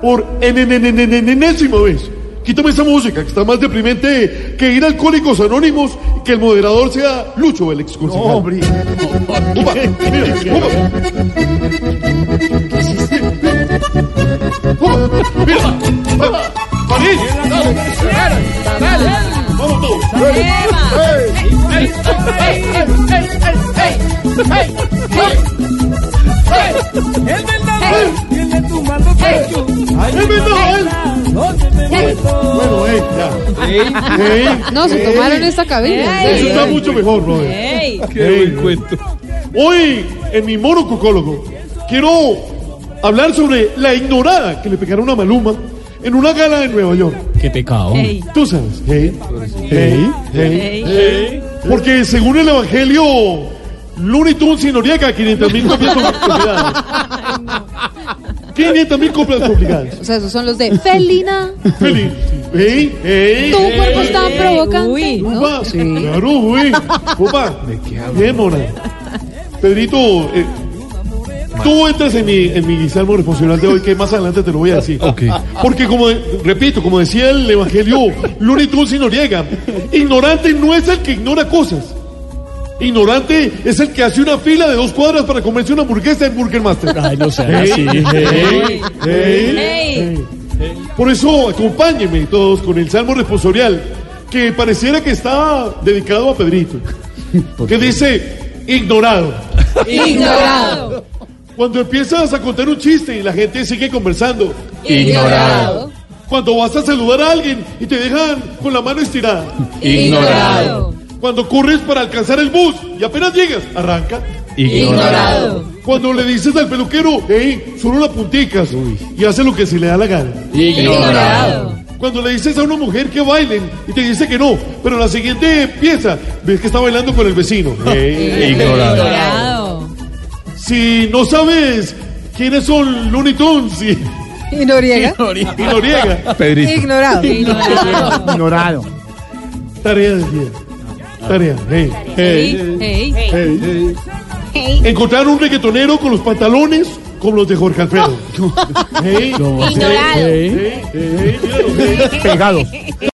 Por en, en, en, en, en- en enésima vez, quítame esa música que está más deprimente que ir a Alcohólicos Anónimos y que el moderador sea Lucho, el ex concejal. hombre. Upa, mira, upa. Upa, mira, va, París. Vamos todos. Es No, se tomaron esta cabina. Eso está mucho mejor, brother. Qué buen cuento. Hoy, en mi monococólogo, quiero hablar sobre la ignorada que le pegaron a Maluma en una gala en Nueva York. Qué pecado. Tú sabes, hey, hey, hey, hey. Porque según el Evangelio, Looney Tunes y Noriega, 500 mil copias obligadas. 500 mil copias obligadas. O sea, esos son los de Felina. Feliz. Hey, hey. Tu cuerpo es tan provocante. ¿no? Upa, Sí. claro, güey. Upa, bien, mona. Pedrito, eh, tú entras en mi, en mi salmo responsable de hoy, que más adelante te lo voy a decir. Ok. Porque como, repito, como decía el evangelio, Looney Tunes y Noriega, ignorante no es el que ignora cosas. Ignorante es el que hace una fila de dos cuadras para comerse una hamburguesa en Burger Master. Ay, no Hey, así. hey, hey, hey. Por eso acompáñenme todos con el Salmo responsorial, que pareciera que está dedicado a Pedrito, que dice, ignorado. Ignorado. Cuando empiezas a contar un chiste y la gente sigue conversando, Ignorado. cuando vas a saludar a alguien y te dejan con la mano estirada, Ignorado. cuando corres para alcanzar el bus y apenas llegas, arranca. Ignorado. Cuando le dices al peluquero, hey, solo la punticas y hace lo que se le da la gana. Ignorado. Cuando le dices a una mujer que bailen y te dice que no, pero en la siguiente pieza ves que está bailando con el vecino. Hey. Ignorado. Si no sabes quiénes son Looney Tunes y, ¿Y Noriega? y Noriega, Pedrito. Ignorado. Ignorado. tarea del día. Tarea. Hey. Hey. Hey. Encontrar un reggaetonero con los pantalones como los de Jorge Alfredo. Hey. Hey, Hey, hey, hey. Pegado.